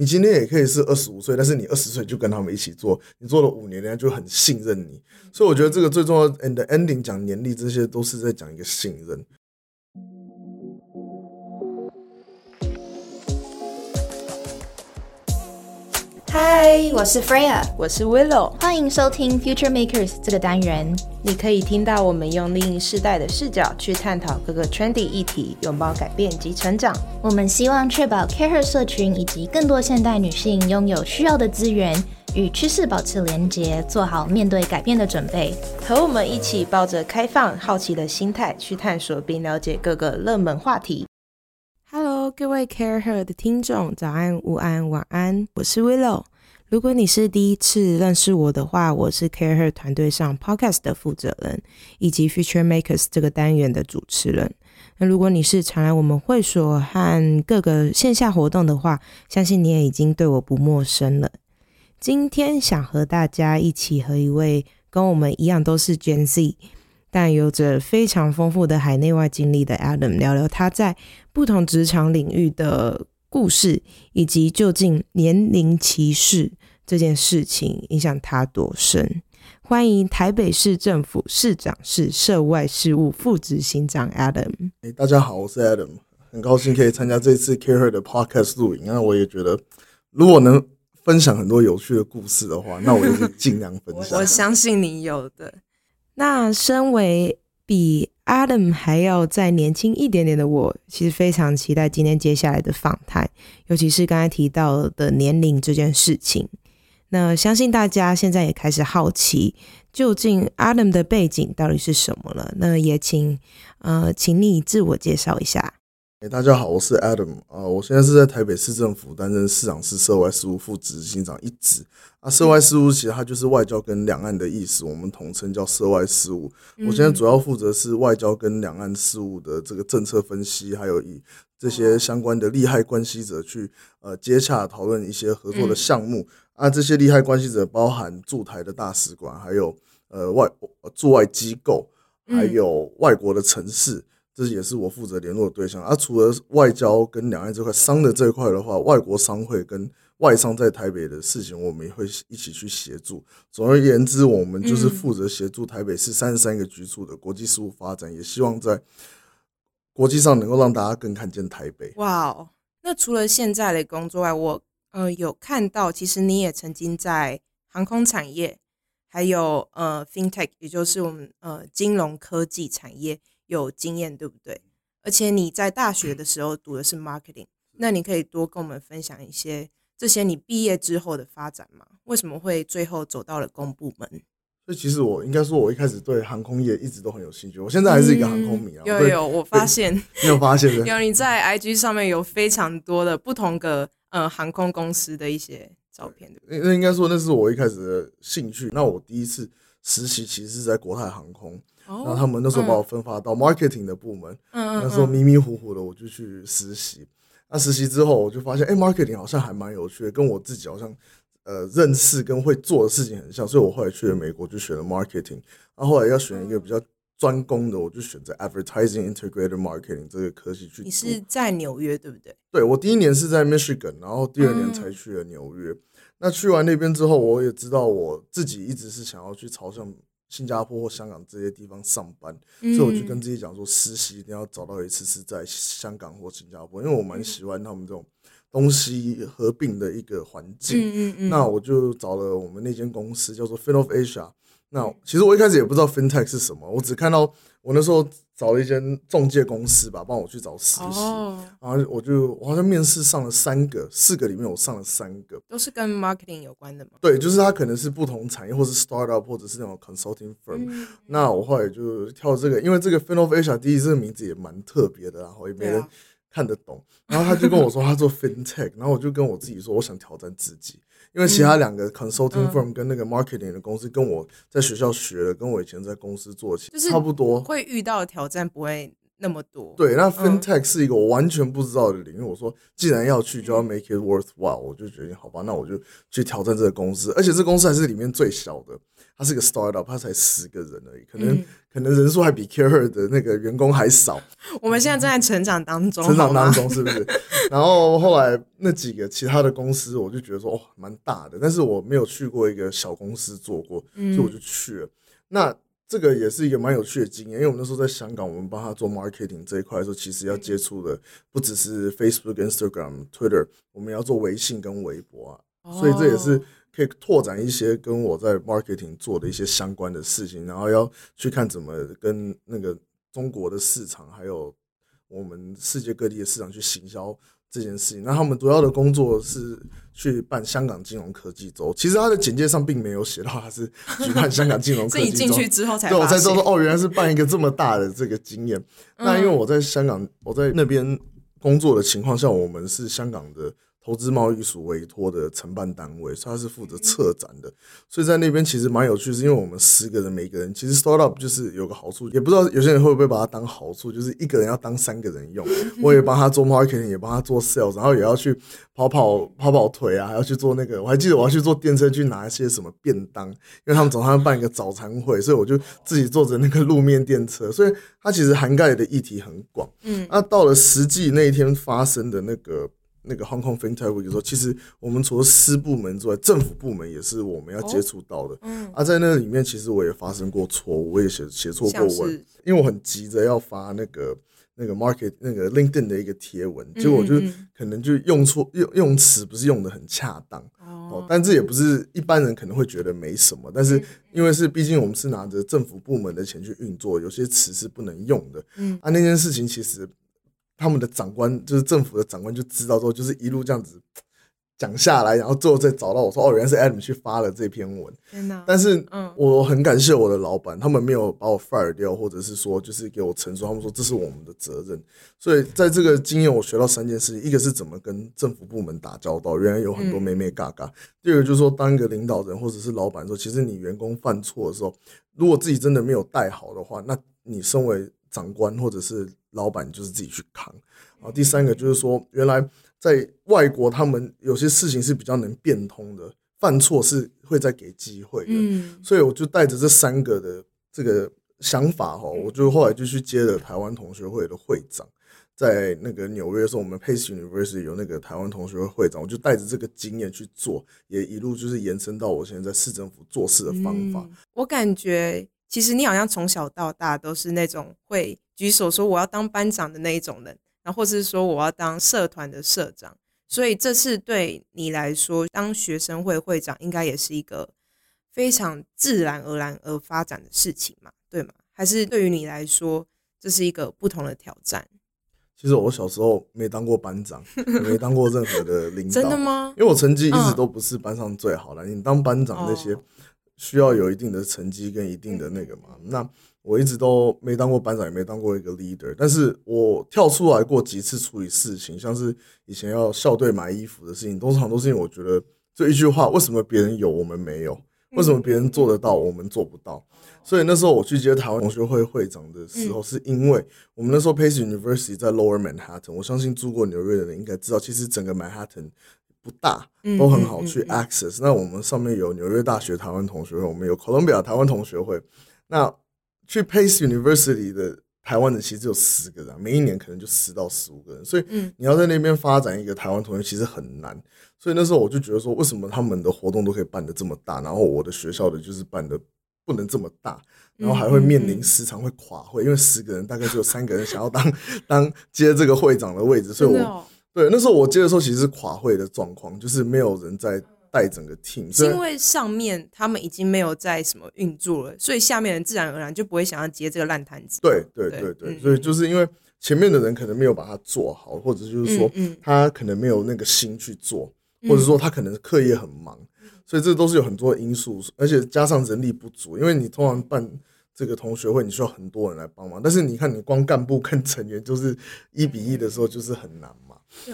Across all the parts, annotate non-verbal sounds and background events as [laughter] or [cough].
你今天也可以是二十五岁，但是你二十岁就跟他们一起做，你做了五年，人家就很信任你。所以我觉得这个最重要，and ending 讲年历，这些都是在讲一个信任。嗨，我是 Freya，我是 Willow，欢迎收听 Future Makers 这个单元。你可以听到我们用另一世代的视角去探讨各个 trendy 议题，拥抱改变及成长。我们希望确保 Care 社群以及更多现代女性拥有需要的资源，与趋势保持连结，做好面对改变的准备。和我们一起抱着开放、好奇的心态去探索并了解各个热门话题。各位 Care Her 的听众，早安、午安、晚安，我是 Willow。如果你是第一次认识我的话，我是 Care Her 团队上 Podcast 的负责人，以及 Future Makers 这个单元的主持人。那如果你是常来我们会所和各个线下活动的话，相信你也已经对我不陌生了。今天想和大家一起和一位跟我们一样都是 Gen Z，但有着非常丰富的海内外经历的 Adam 聊聊他在不同职场领域的故事，以及究竟年龄歧视这件事情影响他多深。欢迎台北市政府市长室涉外事务副执行长 Adam。哎，大家好，我是 Adam，很高兴可以参加这次 Care Her 的 Podcast 录影。那我也觉得，如果能分享很多有趣的故事的话，那我尽量分享。[laughs] 我相信你有的。那身为比 Adam 还要再年轻一点点的我，其实非常期待今天接下来的访谈，尤其是刚才提到的年龄这件事情。那相信大家现在也开始好奇，究竟 Adam 的背景到底是什么了？那也请呃，请你自我介绍一下。哎，大家好，我是 Adam 啊，我现在是在台北市政府担任市长室涉外事务副执行长一职。啊，涉外事务其实它就是外交跟两岸的意思，我们统称叫涉外事务。我现在主要负责是外交跟两岸事务的这个政策分析，还有以这些相关的利害关系者去呃接洽讨论一些合作的项目。啊，这些利害关系者包含驻台的大使馆，还有呃外驻外机构，还有外国的城市。这也是我负责联络的对象。啊除了外交跟两岸这块商的这一块的话，外国商会跟外商在台北的事情，我们也会一起去协助。总而言之，我们就是负责协助台北市三十三个局处的国际事务发展，也希望在国际上能够让大家更看见台北。哇哦！那除了现在的工作外，我呃有看到，其实你也曾经在航空产业，还有呃 FinTech，也就是我们呃金融科技产业。有经验对不对？而且你在大学的时候读的是 marketing，那你可以多跟我们分享一些这些你毕业之后的发展吗？为什么会最后走到了公部门？所以其实我应该说，我一开始对航空业一直都很有兴趣。我现在还是一个航空迷啊。有有，我发现你有发现 [laughs] 有你在 IG 上面有非常多的不同的呃航空公司的一些照片。对不对那应该说那是我一开始的兴趣。那我第一次实习其实是在国泰航空。然后他们那时候把我分发到 marketing 的部门，那时候迷迷糊糊的我就去实习。那实习之后我就发现，哎，marketing 好像还蛮有趣的，跟我自己好像呃认识跟会做的事情很像，所以我后来去了美国就选了 marketing。那后后来要选一个比较专攻的，我就选择 advertising integrated marketing 这个科系去。你是在纽约对不对？对，我第一年是在 Michigan，然后第二年才去了纽约。那去完那边之后，我也知道我自己一直是想要去朝向。新加坡或香港这些地方上班，所以我就跟自己讲说，实习一定要找到一次是在香港或新加坡，因为我蛮喜欢他们这种东西合并的一个环境。那我就找了我们那间公司叫做 Fin of Asia。那其实我一开始也不知道 FinTech 是什么，我只看到我那时候找了一间中介公司吧，帮我去找实习，然后我就我好像面试上了三个，四个里面我上了三个，都是跟 marketing 有关的吗？对，就是它可能是不同产业，或是 startup，或者是那种 consulting firm。那我后来就跳这个，因为这个 Fin of Asia 第一这个名字也蛮特别的，然后也没人看得懂。然后他就跟我说他做 FinTech，然后我就跟我自己说我想挑战自己。因为其他两个 consulting firm 跟那个 marketing 的公司，跟我在学校学的，跟我以前在公司做起差不多，会遇到的挑战不会那么多。对，那 FinTech 是一个我完全不知道的领域。我说，既然要去，就要 make it worthwhile。我就决定，好吧，那我就去挑战这个公司。而且这公司还是里面最小的，它是个 startup，它才十个人而已，可能可能人数还比 Care 的那个员工还少。我们现在正在成长当中，成长当中是不是？然后后来那几个其他的公司，我就觉得说，哦，蛮大的，但是我没有去过一个小公司做过，所以我就去了。那这个也是一个蛮有趣的经验，因为我们那时候在香港，我们帮他做 marketing 这一块的时候，其实要接触的不只是 Facebook、Instagram、Twitter，我们要做微信跟微博啊，所以这也是可以拓展一些跟我在 marketing 做的一些相关的事情，然后要去看怎么跟那个中国的市场，还有我们世界各地的市场去行销。这件事情，那他们主要的工作是去办香港金融科技周。其实他的简介上并没有写到他是举办香港金融科技周。[laughs] 自己进去之后才对我才知道说，哦，原来是办一个这么大的这个经验。那因为我在香港，我在那边工作的情况下，我们是香港的。投资贸易署委托的承办单位，他是负责策展的，所以在那边其实蛮有趣，是因为我们十个人，每个人其实 startup 就是有个好处，也不知道有些人会不会把它当好处，就是一个人要当三个人用。我也帮他做 marketing，也帮他做 sales，然后也要去跑跑跑跑腿啊，还要去做那个。我还记得我要去坐电车去拿一些什么便当，因为他们早上要办一个早餐会，所以我就自己坐着那个路面电车，所以它其实涵盖的议题很广。嗯，那到了实际那一天发生的那个。那个 Hong Kong FinTech Week 说，其实我们除了私部门之外，政府部门也是我们要接触到的。嗯，啊，在那里面，其实我也发生过错误，我也写写错过文，因为我很急着要发那个那个 Market 那个 LinkedIn 的一个贴文，结果我就可能就用错用用词不是用的很恰当哦。但这也不是一般人可能会觉得没什么，但是因为是毕竟我们是拿着政府部门的钱去运作，有些词是不能用的。嗯，啊，那件事情其实。他们的长官就是政府的长官，就知道之后，就是一路这样子 [tsk] 讲下来，然后最后再找到我说：“哦，原来是 Adam 去发了这篇文。”天但是，嗯，我很感谢我的老板，他们没有把我 fire 掉，或者是说，就是给我承受。他们说这是我们的责任。所以，在这个经验，我学到三件事情：一个是怎么跟政府部门打交道，原来有很多妹妹嘎嘎；第二个就是说，当一个领导人或者是老板说，其实你员工犯错的时候，如果自己真的没有带好的话，那你身为长官或者是老板就是自己去扛，然后第三个就是说，原来在外国他们有些事情是比较能变通的，犯错是会再给机会的，嗯，所以我就带着这三个的这个想法哈，我就后来就去接了台湾同学会的会长，在那个纽约的时候，我们 Pace University 有那个台湾同学会会长，我就带着这个经验去做，也一路就是延伸到我现在在市政府做事的方法。我感觉其实你好像从小到大都是那种会。举手说我要当班长的那一种人，然后或者是说我要当社团的社长，所以这次对你来说，当学生会会长应该也是一个非常自然而然而发展的事情嘛，对吗？还是对于你来说，这是一个不同的挑战？其实我小时候没当过班长，没当过任何的领导，[laughs] 真的吗？因为我成绩一直都不是班上最好的。你当班长那些需要有一定的成绩跟一定的那个嘛，那。我一直都没当过班长，也没当过一个 leader，但是我跳出来过几次处理事情，像是以前要校队买衣服的事情，通常都是因为我觉得这一句话：为什么别人有我们没有？为什么别人做得到我们做不到？所以那时候我去接台湾同学会会长的时候，是因为我们那时候 Pace University 在 Lower Manhattan，我相信住过纽约的人应该知道，其实整个 Manhattan 不大，都很好去 access。那我们上面有纽约大学台湾同学会，我们有 Columbia 台湾同学会，那。去 Pace University 的台湾的其实只有十个人，每一年可能就十到十五个人，所以你要在那边发展一个台湾同学其实很难。所以那时候我就觉得说，为什么他们的活动都可以办得这么大，然后我的学校的就是办的不能这么大，然后还会面临时常会垮会，因为十个人大概只有三个人想要当 [laughs] 当接这个会长的位置，所以我对那时候我接的时候其实是垮会的状况，就是没有人在。带整个 team，是因为上面他们已经没有在什么运作了，所以下面人自然而然就不会想要接这个烂摊子。对对对对，所以就是因为前面的人可能没有把它做好，或者就是说他可能没有那个心去做，或者说他可能课业很忙，所以这都是有很多因素，而且加上人力不足，因为你通常办这个同学会，你需要很多人来帮忙，但是你看你光干部跟成员就是一比一的时候，就是很难。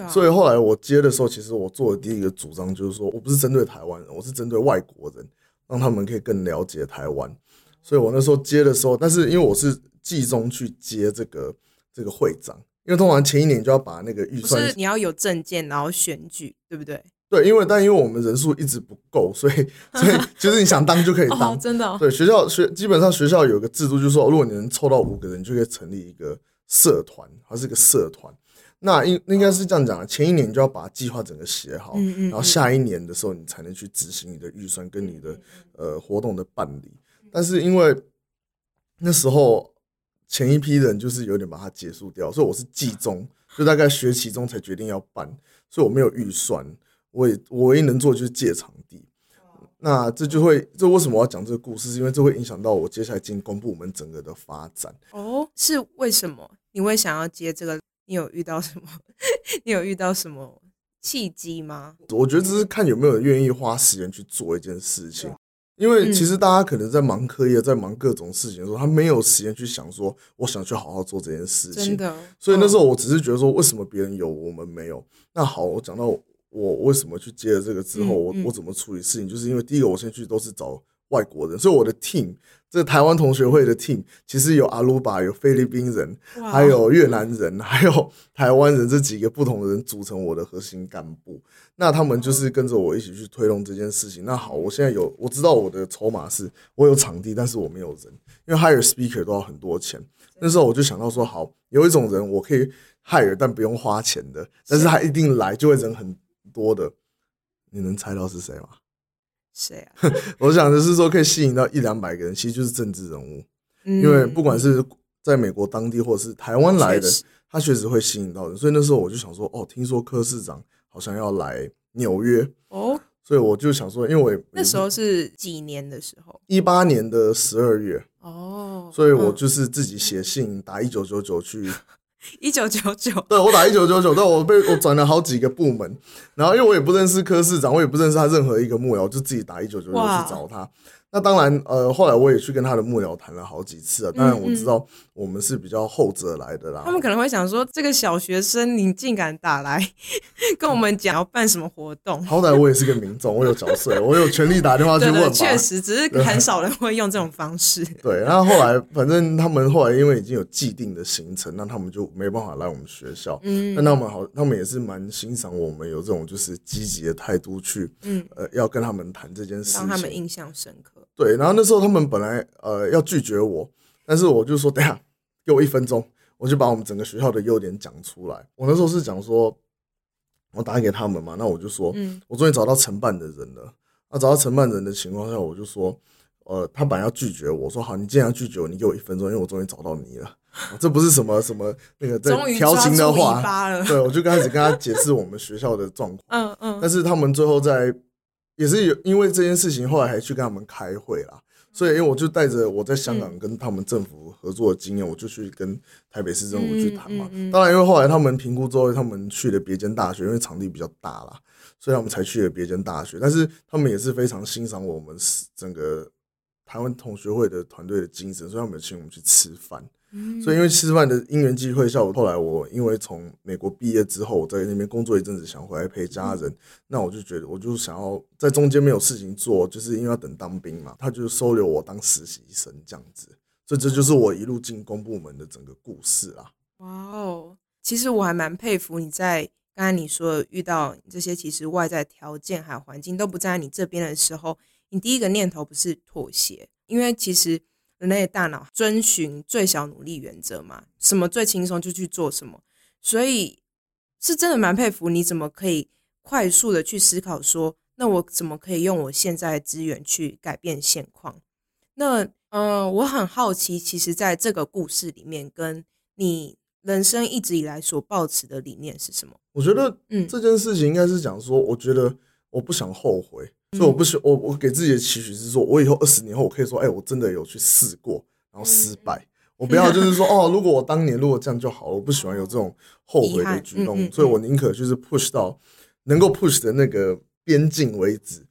所以后来我接的时候，其实我做的第一个主张就是说，我不是针对台湾人，我是针对外国人，让他们可以更了解台湾。所以我那时候接的时候，但是因为我是季中去接这个这个会长，因为通常前一年就要把那个预算是你要有证件，然后选举，对不对？对，因为但因为我们人数一直不够，所以 [laughs] 所以 [laughs] 其实你想当就可以当。哦，真的、哦，对，学校学基本上学校有个制度，就是说，如果你能凑到五个人，你就可以成立一个社团，它是个社团。那应应该是这样讲啊，前一年你就要把计划整个写好，嗯嗯然后下一年的时候你才能去执行你的预算跟你的呃活动的办理。但是因为那时候前一批人就是有点把它结束掉，所以我是季中，就大概学期中才决定要办，所以我没有预算，我也我唯一能做的就是借场地。那这就会，这为什么我要讲这个故事？是因为这会影响到我接下来进公部门整个的发展。哦，是为什么你会想要接这个？你有遇到什么？[laughs] 你有遇到什么契机吗？我觉得这是看有没有人愿意花时间去做一件事情。因为其实大家可能在忙课业，在忙各种事情的时候，他没有时间去想说，我想去好好做这件事情。真的，所以那时候、候我只是觉得说，为什么别人有我们没有？那好，我讲到我为什么去接了这个之后，我我怎么处理事情，就是因为第一个我先去都是找外国人，所以我的 team 这个台湾同学会的 team 其实有阿鲁巴，有菲律宾人，还有越南人，还有台湾人这几个不同的人组成我的核心干部。那他们就是跟着我一起去推动这件事情。那好，我现在有我知道我的筹码是我有场地，但是我没有人，因为 hire speaker 都要很多钱。那时候我就想到说，好，有一种人我可以 hire 但不用花钱的，但是他一定来就会人很多的。你能猜到是谁吗？谁啊？[laughs] 我想的是说可以吸引到一两百个人，其实就是政治人物。因因为不管是在美国当地或者是台湾来的他确实会吸引到人。所以那时候我就想说，哦，听说柯市长好像要来纽约，哦，所以我就想说，因为我也那时候是几年的时候？一八年的十二月，哦，所以我嗯就是自己写信打一九九九去。[laughs] 一九九九，[laughs] 对我打一九九九，但我被我转了好几个部门，然后因为我也不认识柯市长，我也不认识他任何一个幕僚，我就自己打一九九九去找他。那当然，呃，后来我也去跟他的幕僚谈了好几次啊。当然我知道我们是比较后者来的啦。他们可能会想说，这个小学生你竟敢打来 [laughs] 跟我们讲要办什么活动？好歹我也是个民众，我有角色，我有权利打电话去问吧。确实，只是很少人会用这种方式。对，然后后来反正他们后来因为已经有既定的行程，那他们就没办法来我们学校。嗯那他们好，他们也是蛮欣赏我们有这种就是积极的态度去，嗯，呃，要跟他们谈这件事让他们。印象深刻。对，然后那时候他们本来呃要拒绝我，但是我就说等下给我一分钟，我就把我们整个学校的优点讲出来。我那时候是讲说，我打给他们嘛，那我就说，嗯我终于找到承办的人了。那找到承办人的情况下，我就说，呃，他本来要拒绝我，我说好，你既然要拒绝我，你给我一分钟，因为我终于找到你了。哦这不是什么什么那个在调情的话，对，我就开始跟他解释我们学校的状况。嗯嗯，但是他们最后在也是有因为这件事情，后来还去跟他们开会啦。所以，因为我就带着我在香港跟他们政府合作的经验，我就去跟台北市政府去谈嘛。嗯嗯嗯当然，因为后来他们评估之后，他们去了别间大学，因为场地比较大啦，所以他们才去了别间大学。但是他们也是非常欣赏我们整个台湾同学会的团队的精神，所以他们有请我们去吃饭。嗯所以因为吃饭的因缘际会下，我后来我因为从美国毕业之后，我在那边工作一阵子，想回来陪家人，那我就觉得我就想要在中间没有事情做，就是因为要等当兵嘛，他就收留我当实习生这样子，所以这就是我一路进公部门的整个故事啦。哇哦，其实我还蛮佩服你在刚才你说遇到这些其实外在条件还有环境都不在你这边的时候，你第一个念头不是妥协，因为其实人类的大脑遵循最小努力原则嘛，什么最轻松就去做什么，所以是真的蛮佩服你怎么可以快速的去思考说，那我怎么可以用我现在的资源去改变现况？那呃，我很好奇，其实在这个故事里面，跟你人生一直以来所抱持的理念是什么？我觉得嗯这件事情应该是讲说，我觉得我不想后悔，所以我不嗯想我我给自己的期许是说，我以后二十年后我可以说，哎、我真的有去试过，然后失败。嗯我不要就是说，[laughs] 哦，如果我当年如果这样就好了，我不喜欢有这种后悔的举动，嗯嗯所以我宁可就是 push 到能够 push 的那个边境为止，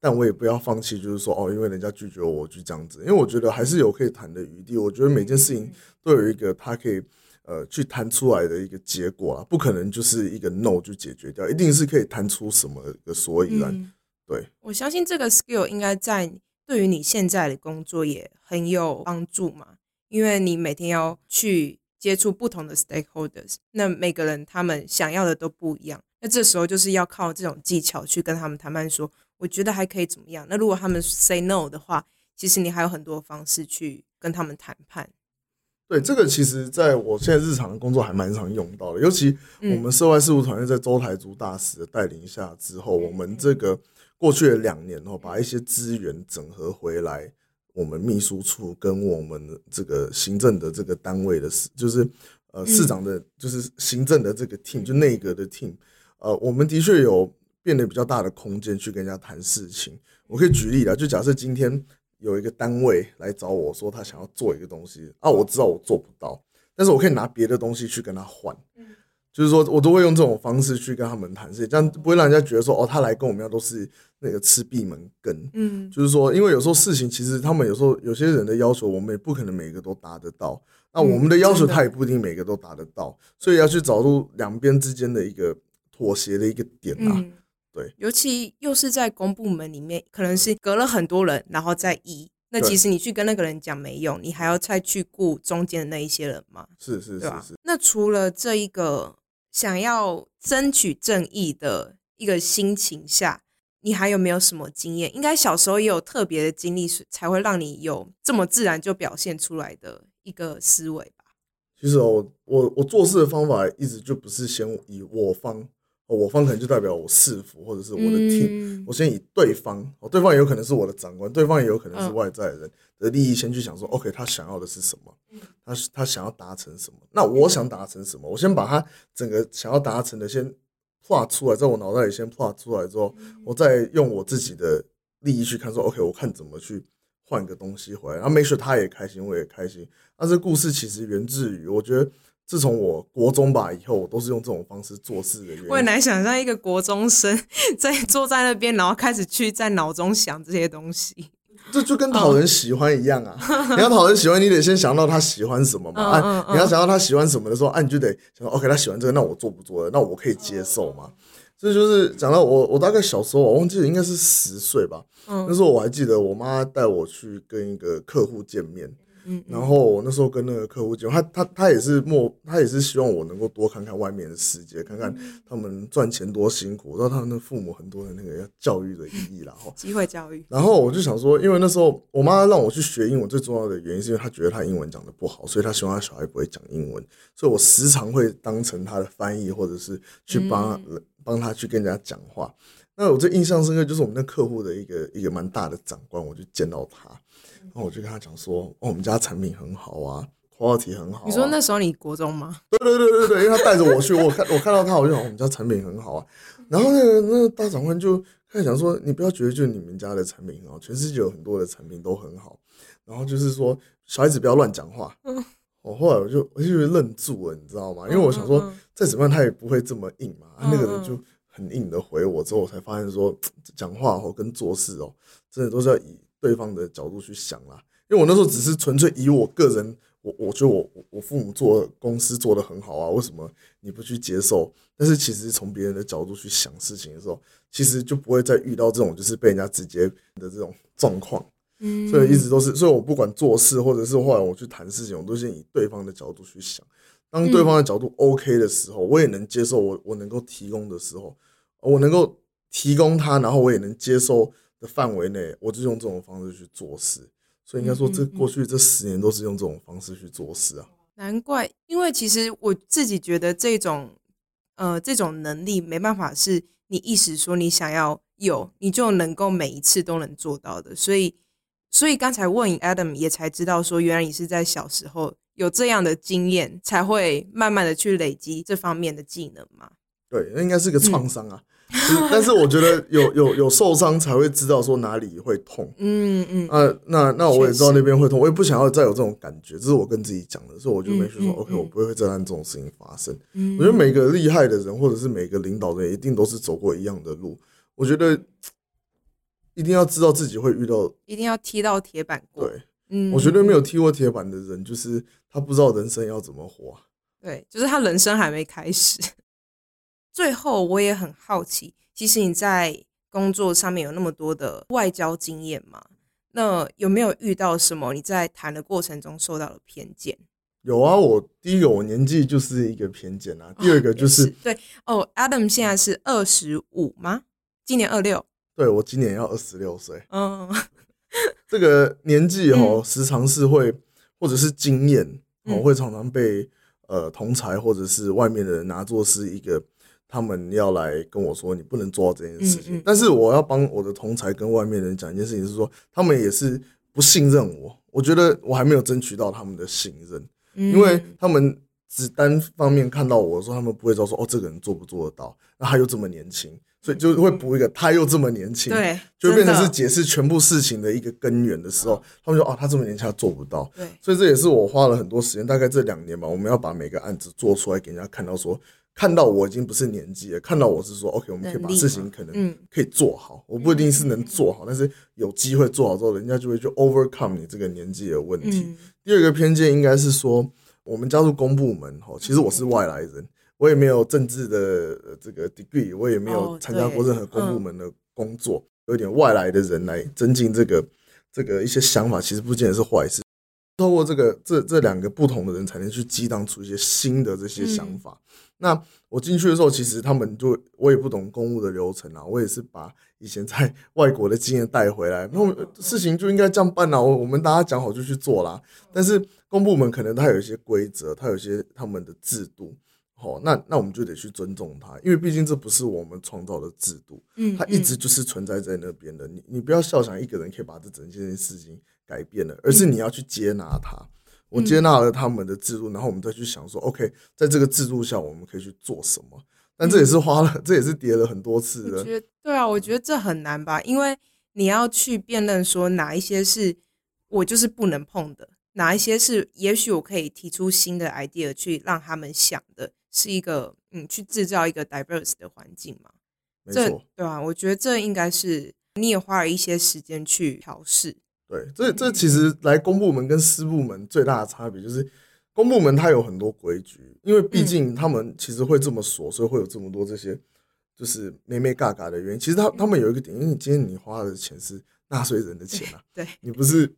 但我也不要放弃，就是说，哦，因为人家拒绝我，我就这样子，因为我觉得还是有可以谈的余地。我觉得每件事情都有一个它可以呃去谈出来的一个结果啊，不可能就是一个 no 就解决掉，一定是可以谈出什么个所以然。嗯对，我相信这个 skill 应该在对于你现在的工作也很有帮助嘛，因为你每天要去接触不同的 stakeholders，那每个人他们想要的都不一样。那这时候就是要靠这种技巧去跟他们谈判，说我觉得还可以怎么样。那如果他们 say no 的话，其实你还有很多方式去跟他们谈判。对，这个其实在我现在日常的工作还蛮常用到的，尤其我们涉外事务团队在周台族大使的带领下之后，我们这个过去的两年哦，把一些资源整合回来，我们秘书处跟我们这个行政的这个单位的，就是呃市长的，就是行政的这个 team，就内阁的 team，呃，我们的确有变得比较大的空间去跟人家谈事情。我可以举例了，就假设今天。有一个单位来找我说他想要做一个东西啊，我知道我做不到，但是我可以拿别的东西去跟他换，就是说我都会用这种方式去跟他们谈事，这样不会让人家觉得说哦，他来跟我们要都是那个吃闭门羹，嗯，就是说，因为有时候事情其实他们有时候有些人的要求，我们也不可能每个都达得到，那我们的要求他也不一定每个都达得到，所以要去找出两边之间的一个妥协的一个点啊。对，尤其又是在公部门里面，可能是隔了很多人，然后再一，那其实你去跟那个人讲没用，你还要再去顾中间的那一些人嘛？是是是是。那除了这一个想要争取正义的一个心情下，你还有没有什么经验？应该小时候也有特别的经历，才会让你有这么自然就表现出来的一个思维吧？其实哦，我我做事的方法一直就不是先以我方。我方可能就代表我市府或者是我的 team，我先以对方，哦，对方也有可能是我的长官，对方也有可能是外在人的利益先去想说，OK，他想要的是什么？他他想要达成什么？那我想达成什么？我先把他整个想要达成的先 plot 出来，在我脑袋里先 plot 出来之后，我再用我自己的利益去看说，OK，我看怎么去换个东西回来，然后 make sure 他也开心，我也开心。那这故事其实源自于，我觉得。自从我国中吧以后，我都是用这种方式做事的。我很难想象一个国中生在坐在那边，然后开始去在脑中想这些东西。这就跟讨人喜欢一样啊！[laughs] 你要讨人喜欢，你得先想到他喜欢什么嘛。啊，你要想到他喜欢什么的时候，啊，你就得想，OK，他喜欢这个，那我做不做的？那我可以接受吗？这就是讲到我，我大概小时候，我忘记了，应该是十岁吧。那时候我还记得，我妈带我去跟一个客户见面。然后我那时候跟那个客户讲，他他他也是莫，他也是希望我能够多看看外面的世界，看看他们赚钱多辛苦，知道他们的父母很多的那个要教育的意义然后机会教育。然后我就想说，因为那时候我妈让我去学英文，最重要的原因是因为她觉得她英文讲的不好，所以她希望她小孩不会讲英文，所以我时常会当成她的翻译，或者是去帮帮她去跟人家讲话。那我最印象深刻就是我们那客户的一个一个蛮大的长官，我就见到他。我就跟他讲说，哦，我们家产品很好啊，quality 很好。你说那时候你国中吗？对对对对对，因为他带着我去，我看我看到他，我就讲我们家产品很好啊。然后那个那个大长官就开始讲说，你不要觉得就你们家的产品很好，全世界有很多的产品都很好。然后就是说小孩子不要乱讲话。嗯。我后来我就我就愣住了，你知道吗？因为我想说再怎么样他也不会这么硬嘛。那个人就很硬的回我之后，我才发现说 [tsk] 讲话哦跟做事哦，真的都是要以。对方的角度去想啦，因为我那时候只是纯粹以我个人，我我觉得我我父母做公司做的很好啊，为什么你不去接受？但是其实从别人的角度去想事情的时候，其实就不会再遇到这种就是被人家直接的这种状况。嗯，所以一直都是，所以我不管做事或者是后来我去谈事情，我都先以对方的角度去想。当对方的角度 OK 的时候，我也能接受我我能够提供的时候，我能够提供他，然后我也能接受。的范围内，我就用这种方式去做事，所以应该说，这过去这十年都是用这种方式去做事啊。难怪，因为其实我自己觉得这种，呃，这种能力没办法是你一时说你想要有，你就能够每一次都能做到的。所以，所以刚才问 Adam 也才知道说，原来你是在小时候有这样的经验，才会慢慢的去累积这方面的技能嘛？对，那应该是个创伤啊。但是我觉得有有有受伤才会知道说哪里会痛，嗯嗯，啊那那我也知道那边会痛，我也不想要再有这种感觉，这是我跟自己讲的，所以我就没去说 OK，我不会再让这种事情发生。我觉得每个厉害的人或者是每个领导人一定都是走过一样的路，我觉得一定要知道自己会遇到，一定要踢到铁板过。对，嗯，我觉得没有踢过铁板的人，就是他不知道人生要怎么活。对，就是他人生还没开始。最后，我也很好奇，其实你在工作上面有那么多的外交经验吗？那有没有遇到什么你在谈的过程中受到了偏见？有啊，我第一个我年纪就是一个偏见啊，第二个就是对哦，Adam 现在是二十五吗？今年二六，对我今年要二十六岁，嗯，[laughs] 这个年纪哦，时常是会或者是经验哦，嗯会常常被呃同才或者是外面的人拿作是一个他们要来跟我说你不能做到这件事情。嗯嗯但是我要帮我的同才跟外面的人讲一件事情，是说他们也是不信任我，我觉得我还没有争取到他们的信任。因因为他们只单方面看到我说，他们不会知道说哦，这个人做不做得到，那他又这么年轻，所以就会补一个他又这么年轻，，对，就会变成是解释全部事情的一个根源的时候，他们说哦，他这么年轻，他做不到，对，所以这也是我花了很多时间，大概这两年吧，我们要把每个案子做出来给人家看到说。看到我已经不是年纪了，看到我是说，OK，我们可以把事情可能嗯可以做好。我不一定是能做好，但是有机会做好之后，人家就会去 overcome 你这个年纪的问题。嗯第二个偏见应该是说，我们加入公部门哈，其实我是外来人，我也没有政治的呃这个 degree，我也没有哦参加过任何公部门的工作，有点外来的人来增进这个这个一些想法，其实不见得是坏事。透过这个这这两个不同的人，才能去激荡出一些新的这些想法。那我进去的时候，其实他们就我也不懂公务的流程啊，我也是把以前在外国的经验带回来，那我事情就应该这样办啊，我我们大家讲好就去做啦。但是公部门可能它有一些规则，它有一些他们的制度，好，那那我们就得去尊重它，因为毕竟这不是我们创造的制度，嗯，它一直就是存在在那边的。你你不要笑想一个人可以把这整件事情改变了，而是你要去接纳它。我接纳了他们的制度，然后我们再去想说，OK，在这个制度下我们可以去做什么。但这也是花了，[laughs] 这也是叠了很多次的。我觉得对啊，我觉得这很难吧，因为你要去辨认说哪一些是我就是不能碰的，哪一些是也许我可以提出新的 idea 去让他们想的是一个嗯，去制造一个 diverse 的环境嘛。这没错，对啊，我觉得这应该是你也花了一些时间去调试。对，这这其实来公部门跟私部门最大的差别就是，公部门它有很多规矩，因为毕竟他们其实会这么说，所以会有这么多这些就是咩咩嘎嘎的原因。其实他他们有一个点，因为你今天你花的钱是纳税人的钱啊，[laughs] 对，你不是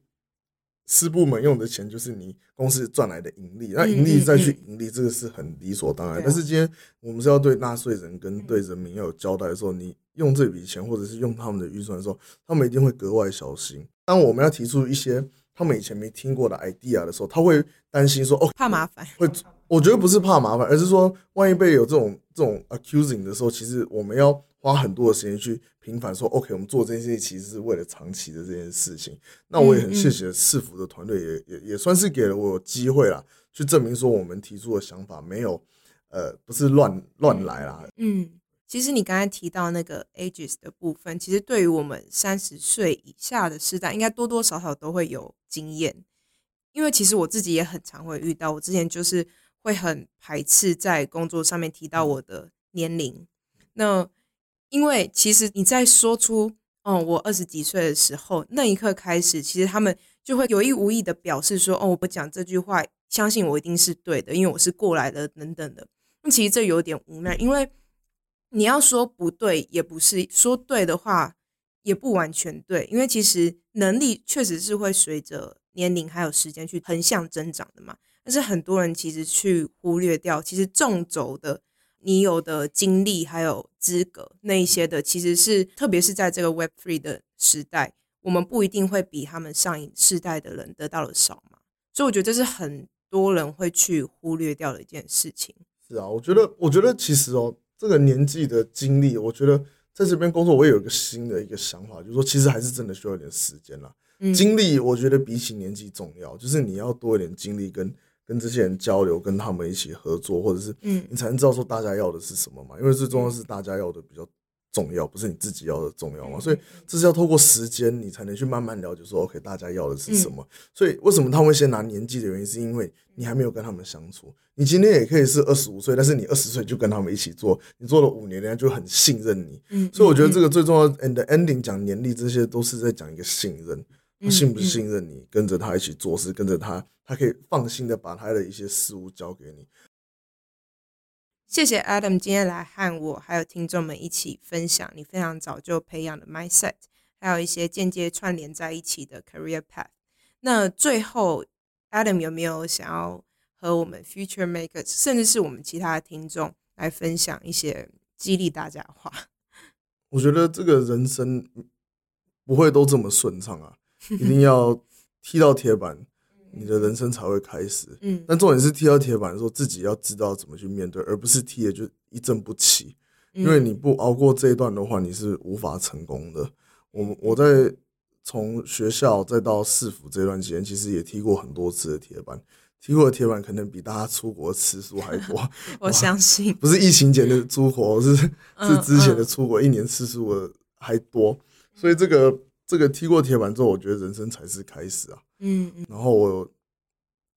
私部门用的钱，就是你公司赚来的盈利，那嗯盈利再去嗯盈利，这个是很理所当然。但是今天我们是要对纳税人跟对人民要有交代的时候，你用这笔钱或者是用他们的预算的时候，他们一定会格外小心。当我们要提出一些他们以前没听过的 idea 的时候，他会担心说：“哦，怕麻烦。会，我觉得不是怕麻烦，而是说，万一被有这种这种 accusing 的时候，其实我们要花很多的时间去平反说，OK，我们做这件事情其实是为了长期的这件事情。那我也很谢谢市府的团队，也也也算是给了我机会啦，去证明说我们提出的想法没有，呃，不是乱乱来啦。嗯，其实你刚才提到那个 ages 的部分，其实对于我们三十岁以下的世代，应该多多少少都会有经验。因为其实我自己也很常会遇到，我之前就是会很排斥在工作上面提到我的年龄。那因为其实你在说出“哦，我二十几岁”的时候，那一刻开始，其实他们就会有意无意的表示说：“哦，我不讲这句话，相信我一定是对的，因为我是过来的，等等的。”那其实这有点无奈，因为你要说不对也不是，说对的话也不完全对，因为其实能力确实是会随着年龄还有时间去横向增长的嘛。但是很多人其实去忽略掉，其实纵轴的你有的经历还有资格那一些的，其实是特别是在这个 Web Three 的时代，我们不一定会比他们上一世代的人得到的少嘛。所以我觉得这是很多人会去忽略掉的一件事情。是啊，我觉得，我觉得其实哦，这个年纪的经历，我觉得在这边工作，我也有一个新的一个想法，就是说，其实还是真的需要一点时间啦。嗯，经历，我觉得比起年纪重要，就是你要多一点经历跟跟这些人交流，跟他们一起合作，或者是嗯你才能知道说大家要的是什么嘛。因为最重要是大家要的比较重要，不是你自己要的重要嘛。所以这是要透过时间，你才能去慢慢了解说，OK，大家要的是什么。所以为什么他们会先拿年纪的原因，是因为你还没有跟他们相处。你今天也可以是二十五岁，但是你二十岁就跟他们一起做，你做了五年，人家就很信任你。嗯，所以我觉得这个个最重要，and ending 讲年历这些都是在讲一个信任，他嗯信不信任你，跟着他一起做事，跟着他，他可以放心的把他的一些事物交给你。谢谢 Adam 今天来和我还有听众们一起分享你非常早就培养的 mindset，还有一些间接串联在一起的 career path。那最后，Adam 有没有想要和我们 Future Makers，甚至是我们其他的听众来分享一些激励大家的话。[laughs] 我觉得这个人生不会都这么顺畅啊，一定要踢到铁板，你的人生才会开始。嗯但重点是踢到铁板的时候，自己要知道怎么去面对，而不是踢了就一阵不起。因为你不熬过这一段的话，你是无法成功的。我我在从学校再到市府这段期间，其实也踢过很多次的铁板，踢过的铁板可能比大家出国次数还多。[laughs] 我相信，不是疫情前的出国，是是嗯之前的出国，一年次数的还多。所以这个这个踢过铁板之后，我觉得人生才是开始啊。嗯嗯然后我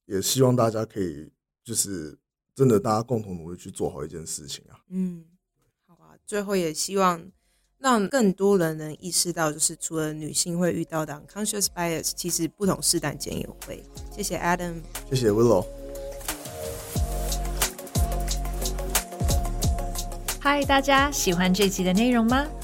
也希望大家可以就是真的大家共同努力去做好一件事情啊。嗯，好啊。最后也希望让更多人能意识到，就是除了女性会遇到的 unconscious bias，其实不同世代间也会。谢谢 Adam。谢谢 Willow。嗨，大家喜欢这集的内容吗？